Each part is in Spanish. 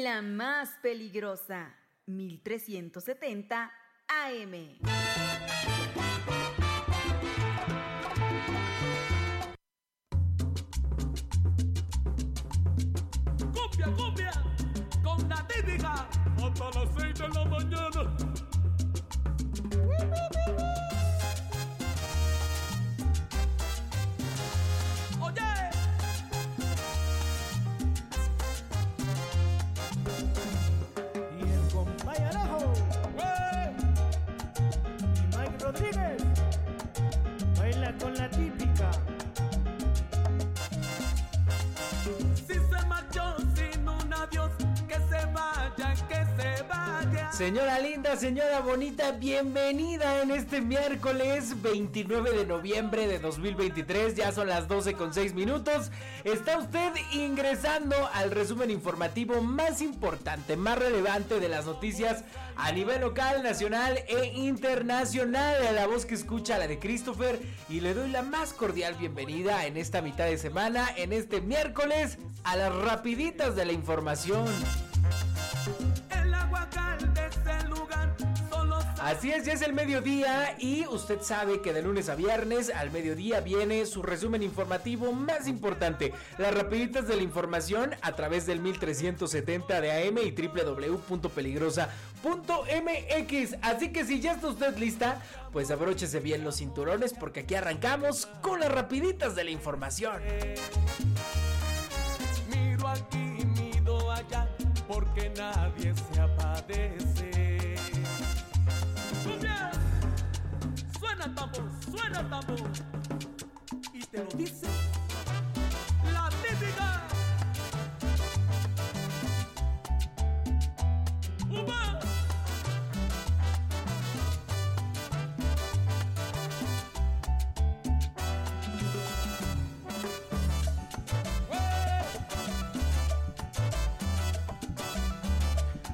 La más peligrosa, 1370 AM. Cumbia, cumbia, con la típica, hasta las 6 de la mañana. Señora linda, señora bonita, bienvenida en este miércoles 29 de noviembre de 2023. Ya son las 12 con 6 minutos. Está usted ingresando al resumen informativo más importante, más relevante de las noticias a nivel local, nacional e internacional. La voz que escucha, la de Christopher. Y le doy la más cordial bienvenida en esta mitad de semana, en este miércoles, a las rapiditas de la información. Así es, ya es el mediodía y usted sabe que de lunes a viernes al mediodía viene su resumen informativo más importante, las rapiditas de la información a través del 1370 de AM y www.peligrosa.mx. Así que si ya está usted lista, pues abróchese bien los cinturones porque aquí arrancamos con las rapiditas de la información. Miro aquí, miro allá, porque nadie se apadece. Tambor, suena el tambor. Y te lo dice la típica. ¡Uba!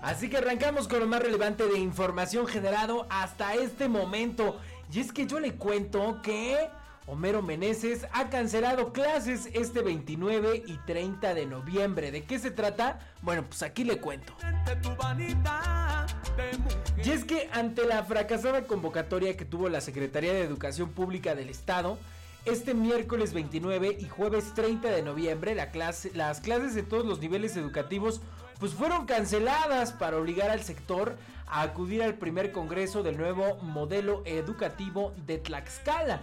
Así que arrancamos con lo más relevante de información generado hasta este momento. Y es que yo le cuento que Homero Meneses ha cancelado clases este 29 y 30 de noviembre. ¿De qué se trata? Bueno, pues aquí le cuento. Y es que ante la fracasada convocatoria que tuvo la Secretaría de Educación Pública del Estado, este miércoles 29 y jueves 30 de noviembre las clases de todos los niveles educativos pues fueron canceladas para obligar al sector a acudir al primer congreso del nuevo modelo educativo de Tlaxcala.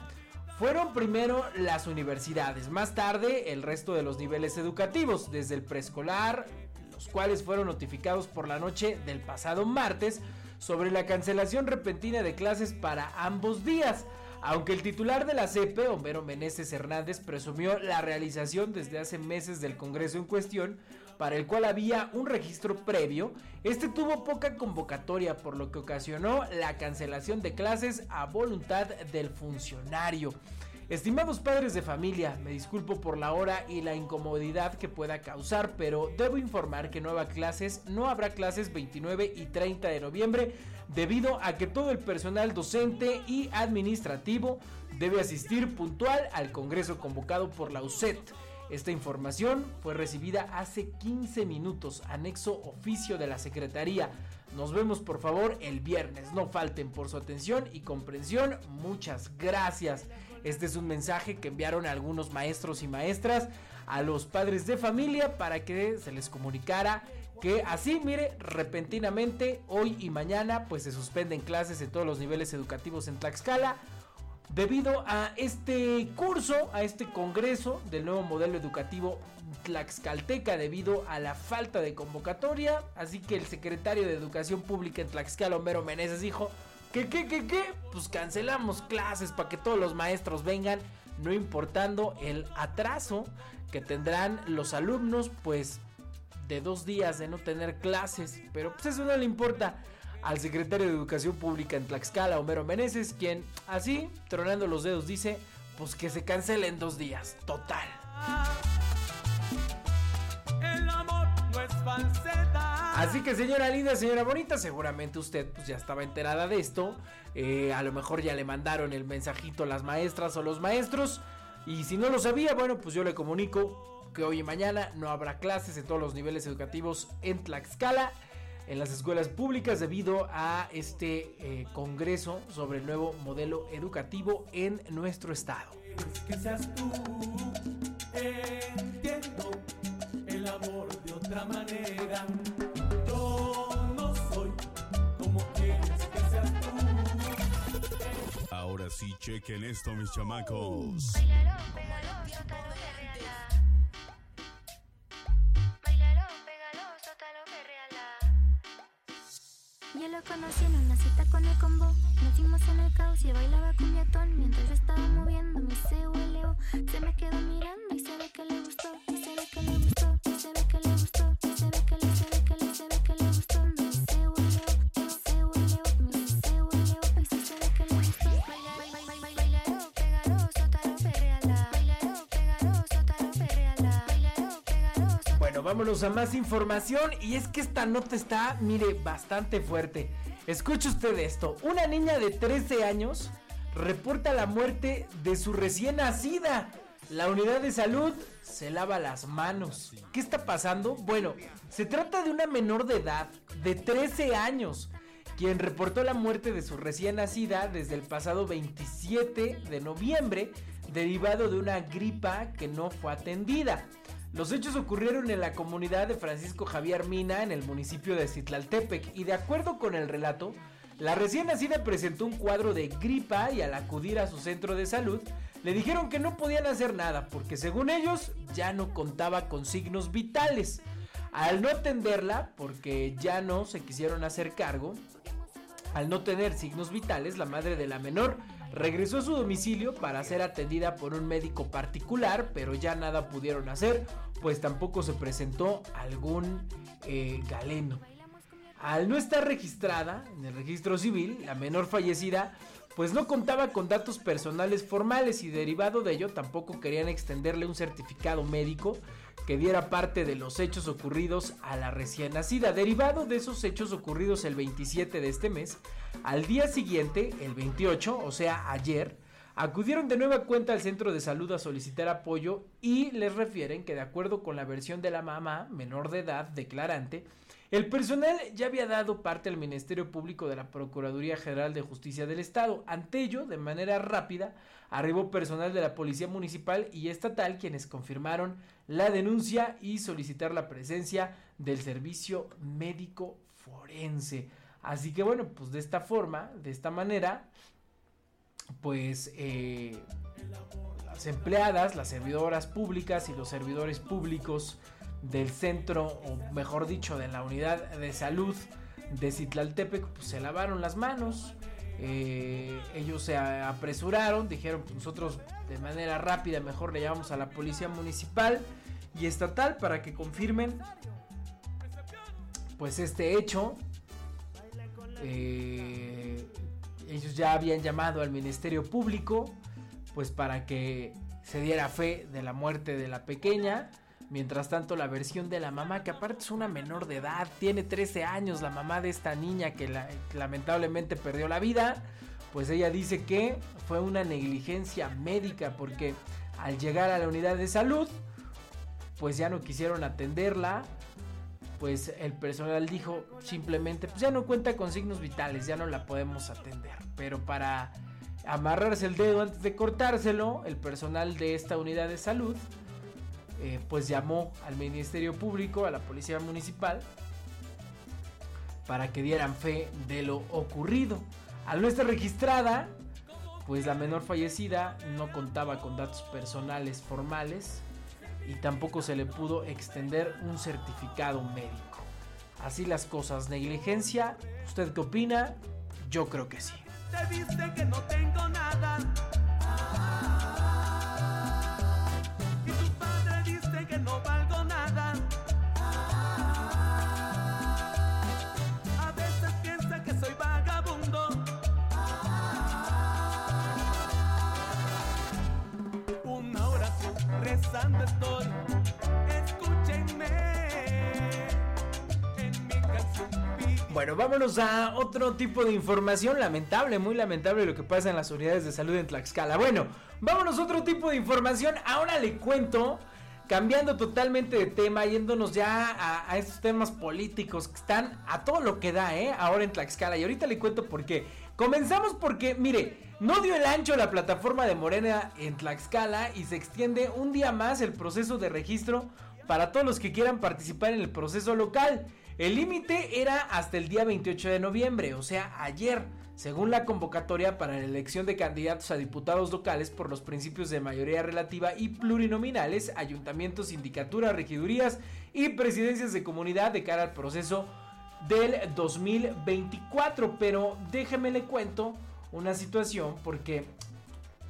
Fueron primero las universidades, más tarde el resto de los niveles educativos, desde el preescolar, los cuales fueron notificados por la noche del pasado martes sobre la cancelación repentina de clases para ambos días. Aunque el titular de la CEPE, Homero Meneses Hernández, presumió la realización desde hace meses del Congreso en cuestión, para el cual había un registro previo, este tuvo poca convocatoria, por lo que ocasionó la cancelación de clases a voluntad del funcionario. Estimados padres de familia, me disculpo por la hora y la incomodidad que pueda causar, pero debo informar que nueva clases no habrá clases 29 y 30 de noviembre debido a que todo el personal docente y administrativo debe asistir puntual al congreso convocado por la UCET. Esta información fue recibida hace 15 minutos, anexo oficio de la Secretaría. Nos vemos por favor el viernes, no falten por su atención y comprensión, muchas gracias. Este es un mensaje que enviaron algunos maestros y maestras a los padres de familia para que se les comunicara que así, mire, repentinamente hoy y mañana pues se suspenden clases en todos los niveles educativos en Tlaxcala debido a este curso, a este congreso del nuevo modelo educativo Tlaxcalteca debido a la falta de convocatoria. Así que el secretario de Educación Pública en Tlaxcala, Homero Meneses, dijo que, que, que, que, pues cancelamos clases para que todos los maestros vengan, no importando el atraso que tendrán los alumnos, pues de dos días de no tener clases. Pero pues eso no le importa al secretario de Educación Pública en Tlaxcala, Homero Meneses, quien así, tronando los dedos, dice, pues que se cancele en dos días. Total. El amor no es falsedad. Así que señora linda, señora bonita, seguramente usted pues ya estaba enterada de esto. Eh, a lo mejor ya le mandaron el mensajito las maestras o los maestros. Y si no lo sabía, bueno, pues yo le comunico que hoy y mañana no habrá clases en todos los niveles educativos en Tlaxcala, en las escuelas públicas, debido a este eh, congreso sobre el nuevo modelo educativo en nuestro estado. Que seas tú, entiendo el amor de otra manera. Yo no soy como quieres que seas tú. Ahora sí, chequen esto, mis chamacos. Bailalo, pégalo, Yo lo conocí en una cita con el combo. Nos dimos en el caos y bailaba cumbiatón mientras estaba moviendo mi CULO. Se me quedó mirando y se ve que le gustó. Y se ve que le gustó. Vámonos a más información y es que esta nota está, mire, bastante fuerte. Escuche usted esto, una niña de 13 años reporta la muerte de su recién nacida. La unidad de salud se lava las manos. ¿Qué está pasando? Bueno, se trata de una menor de edad, de 13 años, quien reportó la muerte de su recién nacida desde el pasado 27 de noviembre, derivado de una gripa que no fue atendida. Los hechos ocurrieron en la comunidad de Francisco Javier Mina, en el municipio de Citlaltepec, y de acuerdo con el relato, la recién nacida presentó un cuadro de gripa y al acudir a su centro de salud, le dijeron que no podían hacer nada porque según ellos ya no contaba con signos vitales. Al no atenderla, porque ya no se quisieron hacer cargo, al no tener signos vitales, la madre de la menor regresó a su domicilio para ser atendida por un médico particular, pero ya nada pudieron hacer, pues tampoco se presentó algún eh, galeno. Al no estar registrada en el registro civil, la menor fallecida pues no contaba con datos personales formales y derivado de ello tampoco querían extenderle un certificado médico que diera parte de los hechos ocurridos a la recién nacida. Derivado de esos hechos ocurridos el 27 de este mes, al día siguiente, el 28, o sea ayer, acudieron de nueva cuenta al centro de salud a solicitar apoyo y les refieren que de acuerdo con la versión de la mamá, menor de edad, declarante, el personal ya había dado parte al Ministerio Público de la Procuraduría General de Justicia del Estado. Ante ello, de manera rápida, arribó personal de la Policía Municipal y Estatal quienes confirmaron la denuncia y solicitar la presencia del Servicio Médico Forense. Así que bueno, pues de esta forma, de esta manera, pues eh, las empleadas, las servidoras públicas y los servidores públicos del centro, o mejor dicho, de la unidad de salud de Citlaltepec, pues se lavaron las manos. Eh, ellos se apresuraron, dijeron pues nosotros de manera rápida mejor le llamamos a la policía municipal y estatal para que confirmen pues este hecho. Eh, ellos ya habían llamado al Ministerio Público pues para que se diera fe de la muerte de la pequeña. Mientras tanto, la versión de la mamá, que aparte es una menor de edad, tiene 13 años, la mamá de esta niña que la- lamentablemente perdió la vida, pues ella dice que fue una negligencia médica porque al llegar a la unidad de salud, pues ya no quisieron atenderla, pues el personal dijo simplemente, pues ya no cuenta con signos vitales, ya no la podemos atender. Pero para amarrarse el dedo antes de cortárselo, el personal de esta unidad de salud, eh, pues llamó al Ministerio Público, a la Policía Municipal, para que dieran fe de lo ocurrido. Al no estar registrada, pues la menor fallecida no contaba con datos personales formales y tampoco se le pudo extender un certificado médico. Así las cosas, negligencia, ¿usted qué opina? Yo creo que sí. Te que no tengo nada. Bueno, vámonos a otro tipo de información lamentable, muy lamentable lo que pasa en las unidades de salud en Tlaxcala. Bueno, vámonos a otro tipo de información. Ahora le cuento cambiando totalmente de tema, yéndonos ya a, a estos temas políticos que están a todo lo que da, ¿eh? Ahora en Tlaxcala. Y ahorita le cuento por qué. Comenzamos porque, mire, no dio el ancho la plataforma de Morena en Tlaxcala y se extiende un día más el proceso de registro para todos los que quieran participar en el proceso local. El límite era hasta el día 28 de noviembre, o sea, ayer, según la convocatoria para la elección de candidatos a diputados locales por los principios de mayoría relativa y plurinominales, ayuntamientos, sindicaturas, regidurías y presidencias de comunidad de cara al proceso del 2024. Pero déjeme le cuento una situación porque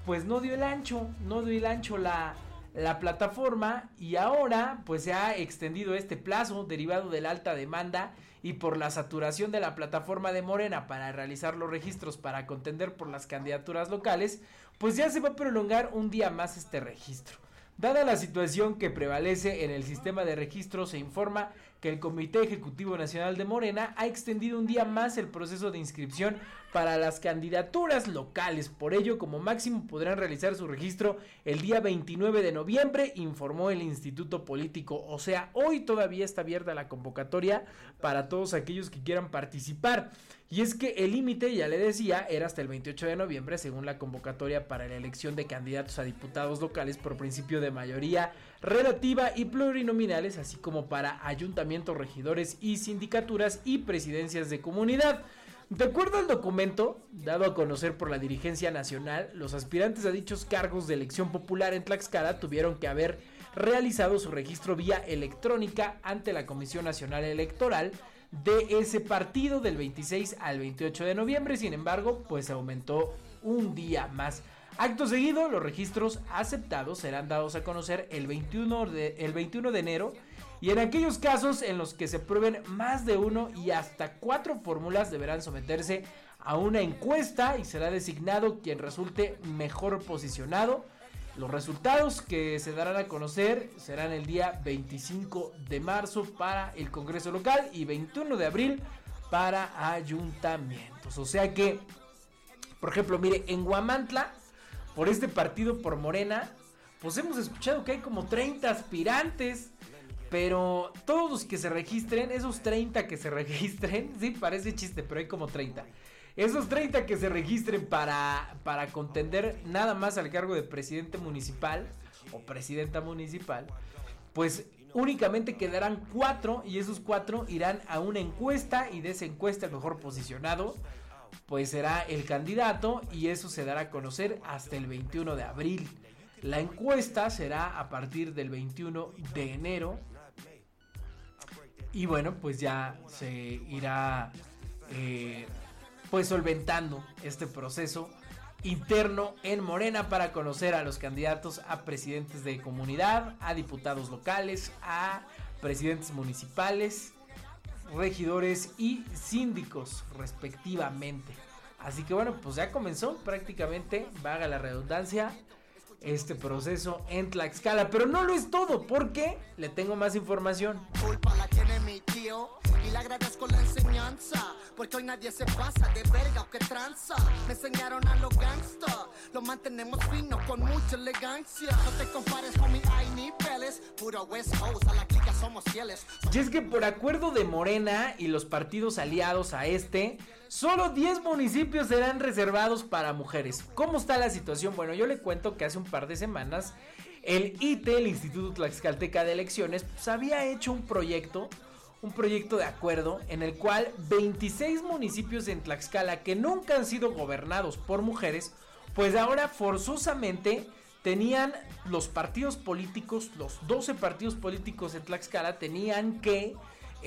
pues no dio el ancho, no dio el ancho la, la plataforma y ahora pues se ha extendido este plazo derivado de la alta demanda y por la saturación de la plataforma de Morena para realizar los registros para contender por las candidaturas locales, pues ya se va a prolongar un día más este registro. Dada la situación que prevalece en el sistema de registro, se informa que el Comité Ejecutivo Nacional de Morena ha extendido un día más el proceso de inscripción para las candidaturas locales. Por ello, como máximo podrán realizar su registro el día 29 de noviembre, informó el Instituto Político. O sea, hoy todavía está abierta la convocatoria para todos aquellos que quieran participar. Y es que el límite, ya le decía, era hasta el 28 de noviembre, según la convocatoria para la elección de candidatos a diputados locales por principio de mayoría relativa y plurinominales, así como para ayuntamientos, regidores y sindicaturas y presidencias de comunidad. De acuerdo al documento, dado a conocer por la dirigencia nacional, los aspirantes a dichos cargos de elección popular en Tlaxcala tuvieron que haber realizado su registro vía electrónica ante la Comisión Nacional Electoral de ese partido del 26 al 28 de noviembre. Sin embargo, pues aumentó un día más. Acto seguido, los registros aceptados serán dados a conocer el 21 de, el 21 de enero y en aquellos casos en los que se prueben más de uno y hasta cuatro fórmulas deberán someterse a una encuesta y será designado quien resulte mejor posicionado. Los resultados que se darán a conocer serán el día 25 de marzo para el Congreso local y 21 de abril para ayuntamientos. O sea que, por ejemplo, mire, en Guamantla, por este partido por Morena, pues hemos escuchado que hay como 30 aspirantes. Pero todos los que se registren, esos 30 que se registren, sí, parece chiste, pero hay como 30. Esos 30 que se registren para, para contender nada más al cargo de presidente municipal o presidenta municipal, pues únicamente quedarán 4 y esos 4 irán a una encuesta y de esa encuesta el mejor posicionado pues será el candidato y eso se dará a conocer hasta el 21 de abril. La encuesta será a partir del 21 de enero y bueno, pues ya se irá eh, pues solventando este proceso interno en Morena para conocer a los candidatos a presidentes de comunidad, a diputados locales, a presidentes municipales, regidores y síndicos respectivamente. Así que bueno, pues ya comenzó prácticamente, vaga la redundancia, este proceso en Tlaxcala. Pero no lo es todo, porque le tengo más información. culpa la tiene mi tío y le agradezco la enseñanza porque hoy nadie se pasa de verga o que tranza me enseñaron a los gangsta lo mantenemos fino con mucha elegancia no te compares con mi hay niveles puro West Coast a la clica somos fieles Y es que por acuerdo de Morena y los partidos aliados a este, solo 10 municipios serán reservados para mujeres. ¿Cómo está la situación? Bueno, yo le cuento que hace un par de semanas el ITE, el Instituto Tlaxcalteca de Elecciones, pues había hecho un proyecto, un proyecto de acuerdo en el cual 26 municipios en Tlaxcala que nunca han sido gobernados por mujeres, pues ahora forzosamente tenían los partidos políticos, los 12 partidos políticos en Tlaxcala tenían que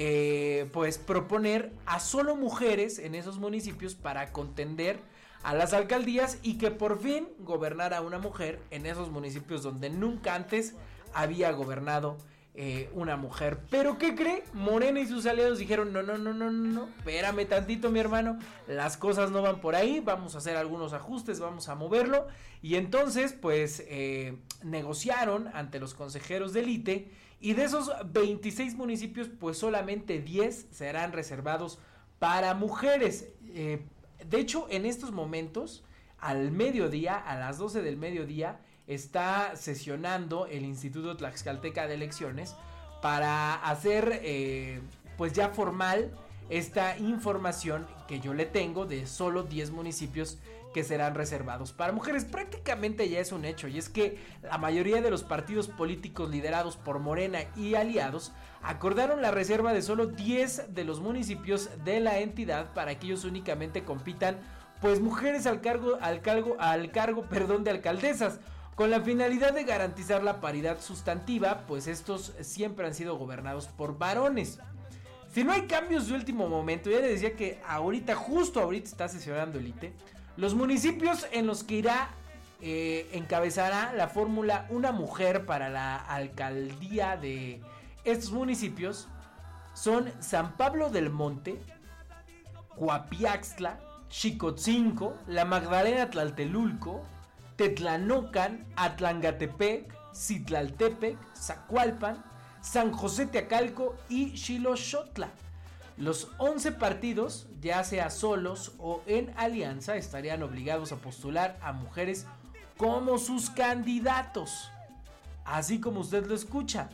eh, pues proponer a solo mujeres en esos municipios para contender a las alcaldías y que por fin gobernara una mujer en esos municipios donde nunca antes había gobernado eh, una mujer. Pero ¿qué cree? Morena y sus aliados dijeron, no, no, no, no, no, no, espérame tantito mi hermano, las cosas no van por ahí, vamos a hacer algunos ajustes, vamos a moverlo. Y entonces pues eh, negociaron ante los consejeros del ITE y de esos 26 municipios pues solamente 10 serán reservados para mujeres. Eh, de hecho, en estos momentos, al mediodía, a las 12 del mediodía, está sesionando el Instituto Tlaxcalteca de Elecciones para hacer eh, pues ya formal esta información que yo le tengo de solo 10 municipios que serán reservados para mujeres. Prácticamente ya es un hecho y es que la mayoría de los partidos políticos liderados por Morena y aliados acordaron la reserva de solo 10 de los municipios de la entidad para que ellos únicamente compitan pues mujeres al cargo al cargo al cargo, perdón, de alcaldesas con la finalidad de garantizar la paridad sustantiva, pues estos siempre han sido gobernados por varones. Si no hay cambios de último momento, ya le decía que ahorita, justo ahorita está sesionando el ITE, los municipios en los que irá eh, encabezará la fórmula una mujer para la alcaldía de estos municipios son San Pablo del Monte, Coapiaxtla, Chicotzinco, La Magdalena Tlaltelulco, Tetlanocan, Atlangatepec, Citlaltepec, Zacualpan, San José Teacalco y Xiloxotla. Los 11 partidos, ya sea solos o en alianza, estarían obligados a postular a mujeres como sus candidatos. Así como usted lo escucha.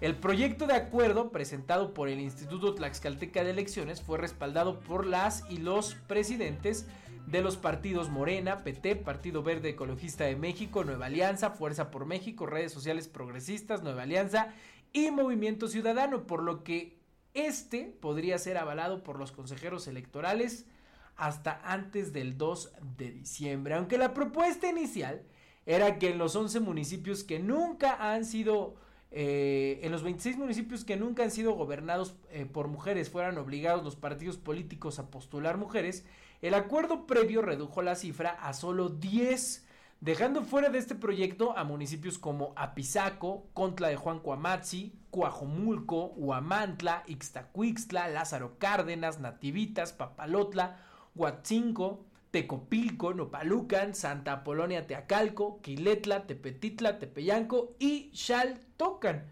El proyecto de acuerdo presentado por el Instituto Tlaxcalteca de Elecciones fue respaldado por las y los presidentes de los partidos Morena, PT, Partido Verde Ecologista de México, Nueva Alianza, Fuerza por México, Redes Sociales Progresistas, Nueva Alianza y Movimiento Ciudadano, por lo que este podría ser avalado por los consejeros electorales hasta antes del 2 de diciembre, aunque la propuesta inicial era que en los 11 municipios que nunca han sido, eh, en los 26 municipios que nunca han sido gobernados eh, por mujeres, fueran obligados los partidos políticos a postular mujeres, el acuerdo previo redujo la cifra a solo 10, dejando fuera de este proyecto a municipios como Apizaco, Contla de Juan Cuamatzi, Cuajomulco, Huamantla, Ixtacuixtla, Lázaro Cárdenas, Nativitas, Papalotla, Huatzinco, Tecopilco, Nopalucan, Santa Apolonia Teacalco, Quiletla, Tepetitla, Tepeyanco y Xaltocan.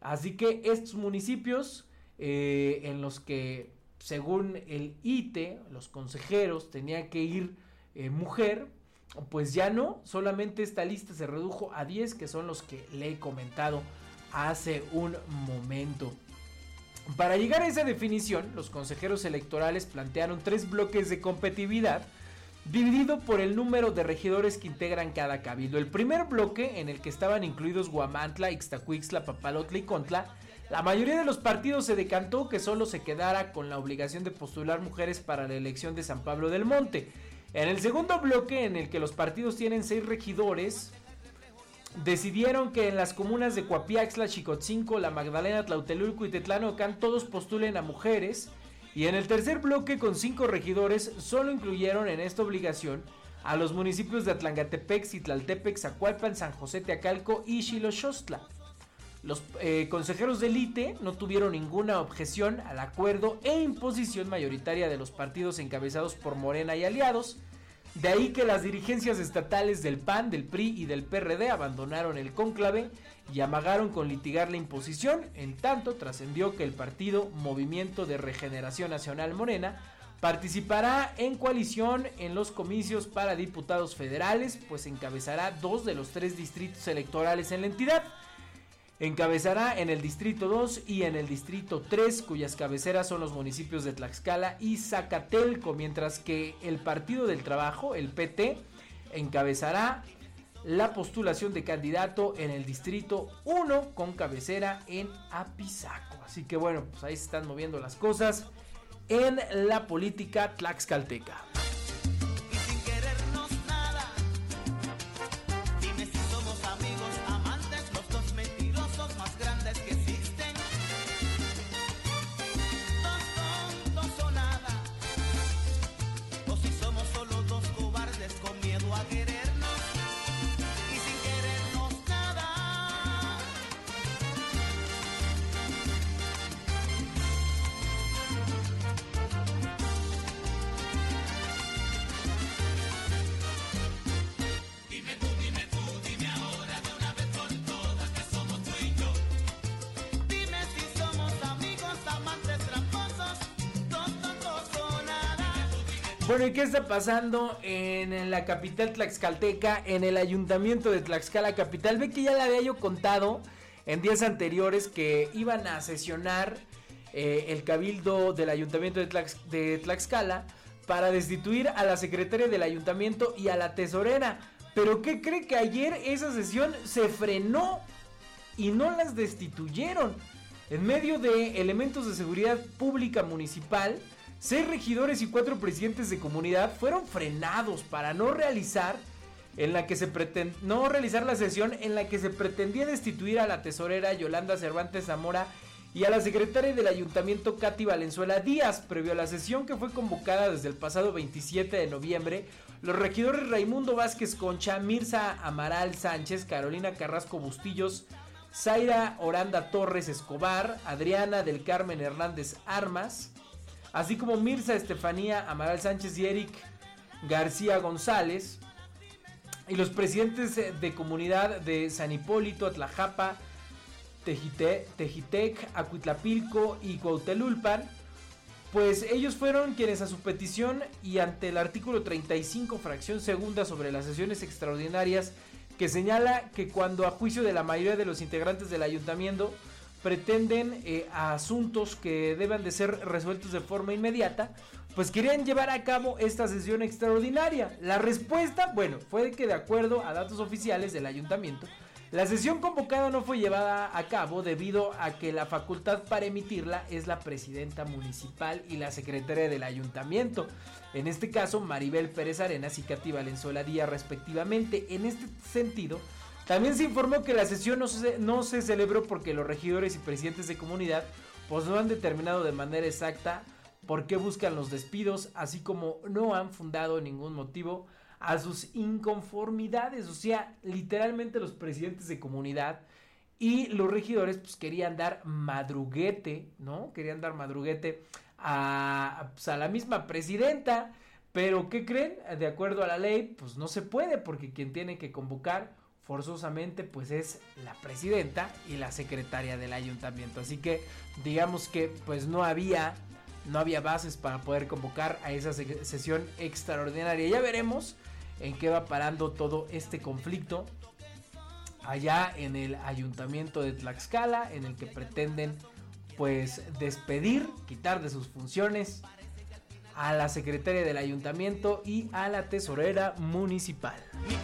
Así que estos municipios eh, en los que según el ITE, los consejeros, tenía que ir eh, mujer, pues ya no, solamente esta lista se redujo a 10, que son los que le he comentado hace un momento. Para llegar a esa definición, los consejeros electorales plantearon tres bloques de competitividad dividido por el número de regidores que integran cada cabildo. El primer bloque, en el que estaban incluidos Guamantla, Ixtacuixtla, Papalotla y Contla, la mayoría de los partidos se decantó que solo se quedara con la obligación de postular mujeres para la elección de San Pablo del Monte. En el segundo bloque, en el que los partidos tienen seis regidores, decidieron que en las comunas de Coapiaxla, Chicotzinco, La Magdalena, Tlautelulco y Tetlanocan todos postulen a mujeres. Y en el tercer bloque, con cinco regidores, solo incluyeron en esta obligación a los municipios de Atlangatepec, Citlaltepec, Zacualpan, San José Teacalco y Xiloxostla. Los eh, consejeros de élite no tuvieron ninguna objeción al acuerdo e imposición mayoritaria de los partidos encabezados por Morena y aliados. De ahí que las dirigencias estatales del PAN, del PRI y del PRD abandonaron el cónclave y amagaron con litigar la imposición. En tanto, trascendió que el partido Movimiento de Regeneración Nacional Morena participará en coalición en los comicios para diputados federales, pues encabezará dos de los tres distritos electorales en la entidad. Encabezará en el Distrito 2 y en el Distrito 3, cuyas cabeceras son los municipios de Tlaxcala y Zacatelco, mientras que el Partido del Trabajo, el PT, encabezará la postulación de candidato en el Distrito 1 con cabecera en Apizaco. Así que bueno, pues ahí se están moviendo las cosas en la política tlaxcalteca. Bueno, ¿y qué está pasando en la capital tlaxcalteca, en el ayuntamiento de Tlaxcala Capital? Ve que ya le había yo contado en días anteriores que iban a sesionar eh, el cabildo del ayuntamiento de, de Tlaxcala para destituir a la secretaria del ayuntamiento y a la tesorera. Pero ¿qué cree que ayer esa sesión se frenó y no las destituyeron? En medio de elementos de seguridad pública municipal, seis regidores y cuatro presidentes de comunidad fueron frenados para no realizar en la que se preten- no realizar la sesión en la que se pretendía destituir a la tesorera Yolanda Cervantes Zamora y a la secretaria del ayuntamiento Katy Valenzuela Díaz. Previo a la sesión que fue convocada desde el pasado 27 de noviembre, los regidores Raimundo Vázquez Concha, Mirza Amaral Sánchez, Carolina Carrasco Bustillos, Zaira Oranda Torres Escobar, Adriana del Carmen Hernández Armas, así como Mirza Estefanía Amaral Sánchez y Eric García González, y los presidentes eh, de comunidad de San Hipólito, Atlajapa, Tejite- Tejitec, Acuitlapilco y Cuautelulpan, pues ellos fueron quienes a su petición y ante el artículo 35, fracción segunda sobre las sesiones extraordinarias, que señala que cuando a juicio de la mayoría de los integrantes del ayuntamiento pretenden eh, a asuntos que deban de ser resueltos de forma inmediata, pues querían llevar a cabo esta sesión extraordinaria. La respuesta, bueno, fue que de acuerdo a datos oficiales del ayuntamiento, la sesión convocada no fue llevada a cabo debido a que la facultad para emitirla es la presidenta municipal y la secretaria del ayuntamiento. En este caso, Maribel Pérez Arenas y Katy Valenzuela Díaz respectivamente. En este sentido, también se informó que la sesión no se, no se celebró porque los regidores y presidentes de comunidad pues no han determinado de manera exacta por qué buscan los despidos, así como no han fundado ningún motivo a sus inconformidades. O sea, literalmente los presidentes de comunidad y los regidores pues querían dar madruguete, ¿no? Querían dar madruguete a, pues, a la misma presidenta. Pero ¿qué creen? De acuerdo a la ley, pues no se puede porque quien tiene que convocar forzosamente pues es la presidenta y la secretaria del ayuntamiento. Así que digamos que pues no había no había bases para poder convocar a esa se- sesión extraordinaria. Ya veremos en qué va parando todo este conflicto allá en el ayuntamiento de Tlaxcala, en el que pretenden pues despedir, quitar de sus funciones a la secretaria del ayuntamiento y a la tesorera municipal. Mi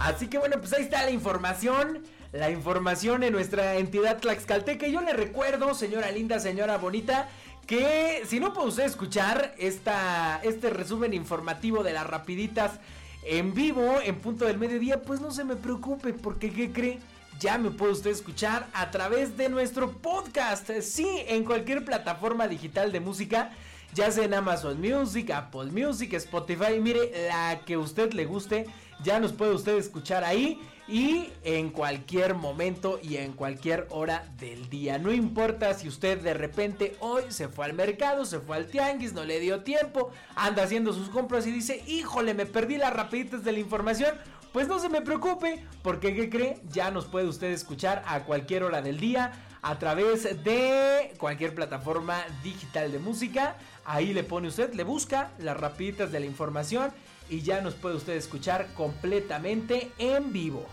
Así que bueno, pues ahí está la información. La información en nuestra entidad Tlaxcalteca. Y yo le recuerdo, señora linda, señora bonita, que si no puede usted escuchar esta, este resumen informativo de las rapiditas en vivo, en punto del mediodía, pues no se me preocupe, porque ¿qué cree? Ya me puede usted escuchar a través de nuestro podcast. Sí, en cualquier plataforma digital de música. ya sea en Amazon Music, Apple Music, Spotify, mire, la que usted le guste, ya nos puede usted escuchar ahí y en cualquier momento y en cualquier hora del día. No importa si usted de repente hoy se fue al mercado, se fue al tianguis, no le dio tiempo, anda haciendo sus compras y dice, híjole, me perdí las rapiditas de la información. Pues no se me preocupe, porque ¿qué cree? Ya nos puede usted escuchar a cualquier hora del día a través de cualquier plataforma digital de música. Ahí le pone usted, le busca las rapiditas de la información y ya nos puede usted escuchar completamente en vivo.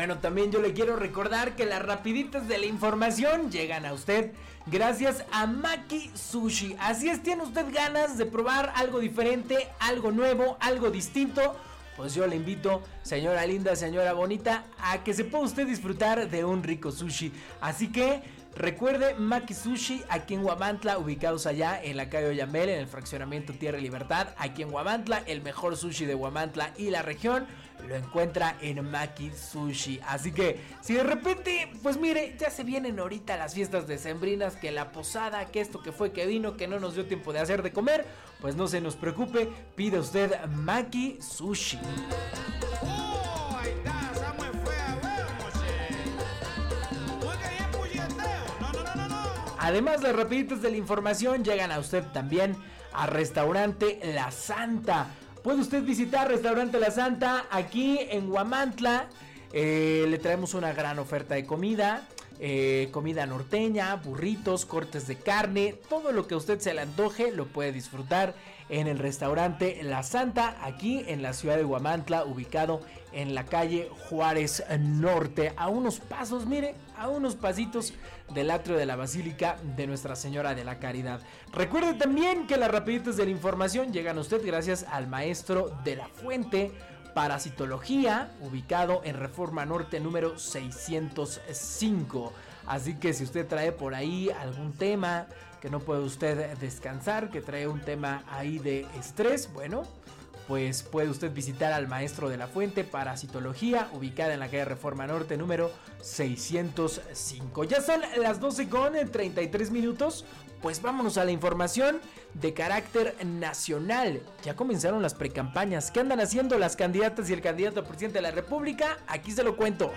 Bueno, también yo le quiero recordar que las rapiditas de la información llegan a usted gracias a Maki Sushi. Así es, tiene usted ganas de probar algo diferente, algo nuevo, algo distinto. Pues yo le invito, señora linda, señora bonita, a que se pueda usted disfrutar de un rico sushi. Así que recuerde Maki Sushi aquí en Huamantla, ubicados allá en la calle Oyamel, en el fraccionamiento Tierra y Libertad. Aquí en Huamantla, el mejor sushi de Huamantla y la región lo encuentra en Maki Sushi. Así que si de repente, pues mire, ya se vienen ahorita las fiestas decembrinas, que la posada, que esto que fue que vino, que no nos dio tiempo de hacer de comer, pues no se nos preocupe, pide usted Maki Sushi. Además, las rapiditas de la información llegan a usted también a Restaurante La Santa. Puede usted visitar Restaurante La Santa aquí en Huamantla. Eh, le traemos una gran oferta de comida. eh, comida norteña, burritos, cortes de carne, todo lo que a usted se le antoje lo puede disfrutar en el restaurante La Santa, aquí en la ciudad de Huamantla, ubicado en la calle Juárez Norte, a unos pasos, mire, a unos pasitos del atrio de la Basílica de Nuestra Señora de la Caridad. Recuerde también que las rapiditas de la información llegan a usted gracias al maestro de la Fuente, Parasitología, ubicado en Reforma Norte número 605. Así que si usted trae por ahí algún tema que no puede usted descansar, que trae un tema ahí de estrés, bueno, pues puede usted visitar al maestro de la fuente Parasitología, ubicada en la calle Reforma Norte número 605. Ya son las 12 con 33 minutos. Pues vámonos a la información de carácter nacional. Ya comenzaron las precampañas. ¿Qué andan haciendo las candidatas y el candidato a presidente de la República? Aquí se lo cuento.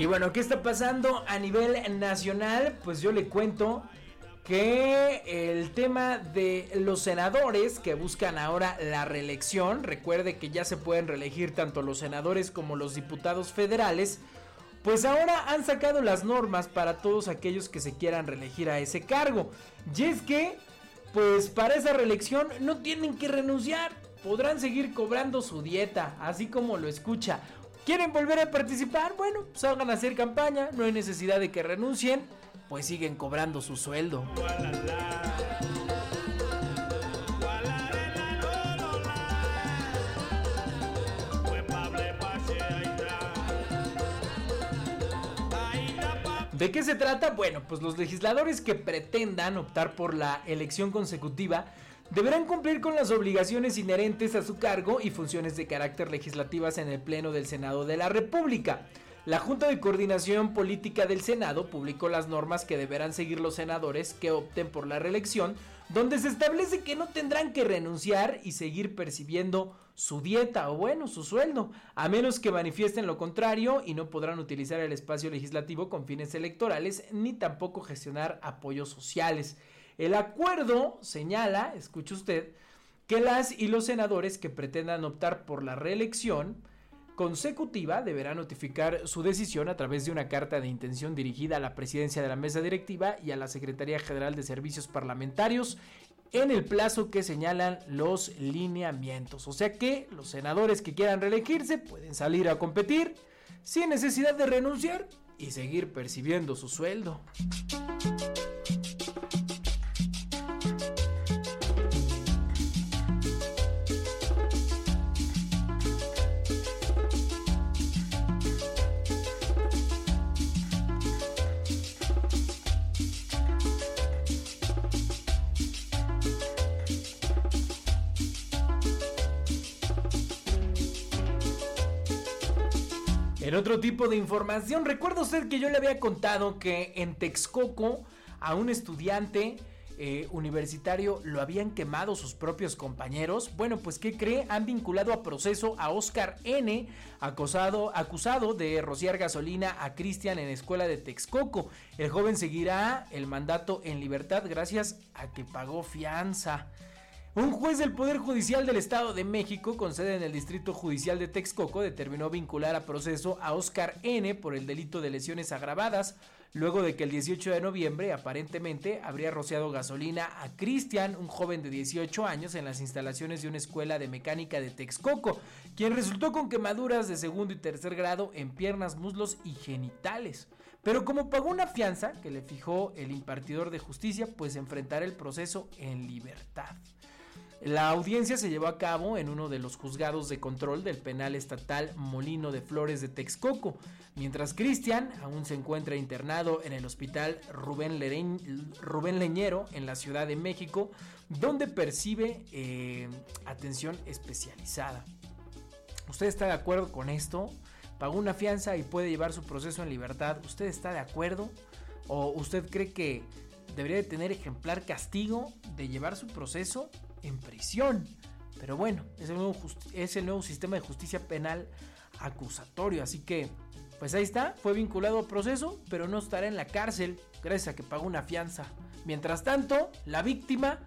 Y bueno, ¿qué está pasando a nivel nacional? Pues yo le cuento que el tema de los senadores que buscan ahora la reelección, recuerde que ya se pueden reelegir tanto los senadores como los diputados federales, pues ahora han sacado las normas para todos aquellos que se quieran reelegir a ese cargo. Y es que, pues para esa reelección no tienen que renunciar, podrán seguir cobrando su dieta, así como lo escucha. ¿Quieren volver a participar? Bueno, salgan a hacer campaña, no hay necesidad de que renuncien, pues siguen cobrando su sueldo. ¿De qué se trata? Bueno, pues los legisladores que pretendan optar por la elección consecutiva deberán cumplir con las obligaciones inherentes a su cargo y funciones de carácter legislativas en el Pleno del Senado de la República. La Junta de Coordinación Política del Senado publicó las normas que deberán seguir los senadores que opten por la reelección, donde se establece que no tendrán que renunciar y seguir percibiendo su dieta o bueno, su sueldo, a menos que manifiesten lo contrario y no podrán utilizar el espacio legislativo con fines electorales ni tampoco gestionar apoyos sociales. El acuerdo señala, escuche usted, que las y los senadores que pretendan optar por la reelección consecutiva deberá notificar su decisión a través de una carta de intención dirigida a la presidencia de la mesa directiva y a la Secretaría General de Servicios Parlamentarios en el plazo que señalan los lineamientos. O sea que los senadores que quieran reelegirse pueden salir a competir sin necesidad de renunciar y seguir percibiendo su sueldo. En otro tipo de información, recuerda usted que yo le había contado que en Texcoco a un estudiante eh, universitario lo habían quemado sus propios compañeros. Bueno, pues ¿qué cree? Han vinculado a proceso a Oscar N, acusado, de rociar gasolina a Cristian en escuela de Texcoco. El joven seguirá el mandato en libertad gracias a que pagó fianza. Un juez del Poder Judicial del Estado de México, con sede en el Distrito Judicial de Texcoco, determinó vincular a proceso a Oscar N por el delito de lesiones agravadas, luego de que el 18 de noviembre aparentemente habría rociado gasolina a Cristian, un joven de 18 años, en las instalaciones de una escuela de mecánica de Texcoco, quien resultó con quemaduras de segundo y tercer grado en piernas, muslos y genitales. Pero como pagó una fianza que le fijó el impartidor de justicia, pues enfrentará el proceso en libertad. La audiencia se llevó a cabo en uno de los juzgados de control del penal estatal Molino de Flores de Texcoco, mientras Cristian aún se encuentra internado en el hospital Rubén, Leñero en la Ciudad de México, donde percibe eh, atención especializada. ¿Usted está de acuerdo con esto? Pagó una fianza y puede llevar su proceso en libertad. ¿Usted está de acuerdo? ¿O usted cree que debería de tener ejemplar castigo de llevar su proceso en prisión. Pero bueno, es el, nuevo es el nuevo sistema de justicia penal acusatorio. Así que, pues ahí está, fue vinculado al proceso, pero no estará en la cárcel gracias a que pagó una fianza. Mientras tanto, la víctima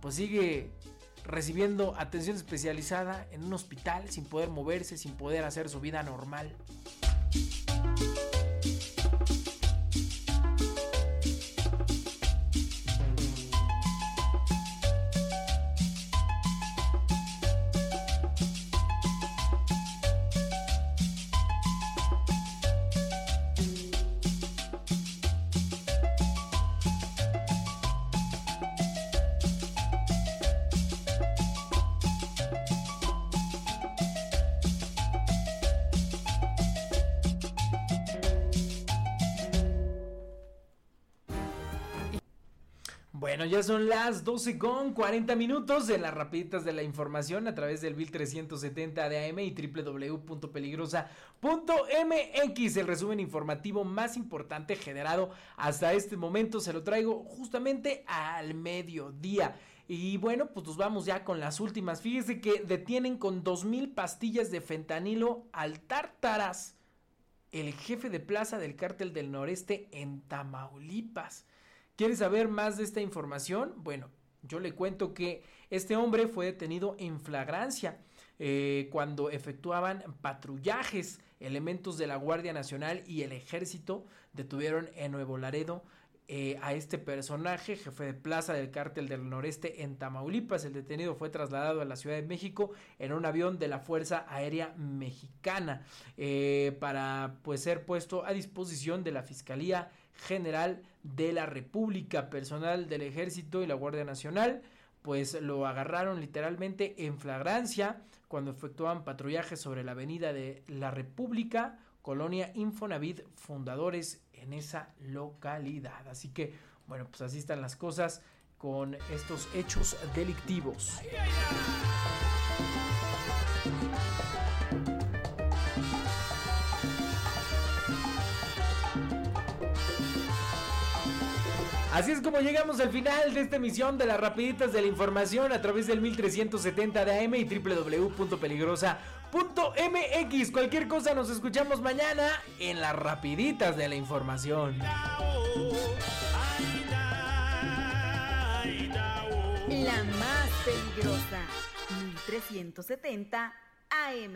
pues sigue recibiendo atención especializada en un hospital sin poder moverse, sin poder hacer su vida normal. Bueno, ya son las 12 con 40 minutos en las rapiditas de la información a través del 1370 de AM y www.peligrosa.mx. El resumen informativo más importante generado hasta este momento se lo traigo justamente al mediodía. Y bueno, pues nos vamos ya con las últimas. Fíjese que detienen con 2000 pastillas de fentanilo al tártaras el jefe de plaza del cártel del noreste en Tamaulipas. ¿Quieres saber más de esta información? Bueno, yo le cuento que este hombre fue detenido en flagrancia eh, cuando efectuaban patrullajes. Elementos de la Guardia Nacional y el Ejército detuvieron en Nuevo Laredo eh, a este personaje, jefe de plaza del cártel del noreste en Tamaulipas. El detenido fue trasladado a la Ciudad de México en un avión de la Fuerza Aérea Mexicana eh, para pues ser puesto a disposición de la Fiscalía General de la República. Personal del Ejército y la Guardia Nacional pues lo agarraron literalmente en flagrancia cuando efectuaban patrullaje sobre la avenida de la República, colonia Infonavit, fundadores en esa localidad. Así que, bueno, pues así están las cosas con estos hechos delictivos. Así es como llegamos al final de esta emisión de las rapiditas de la información a través del 1370 de AM y www.peligrosa.mx. Cualquier cosa nos escuchamos mañana en las rapiditas de la información. La más peligrosa, 1370 AM.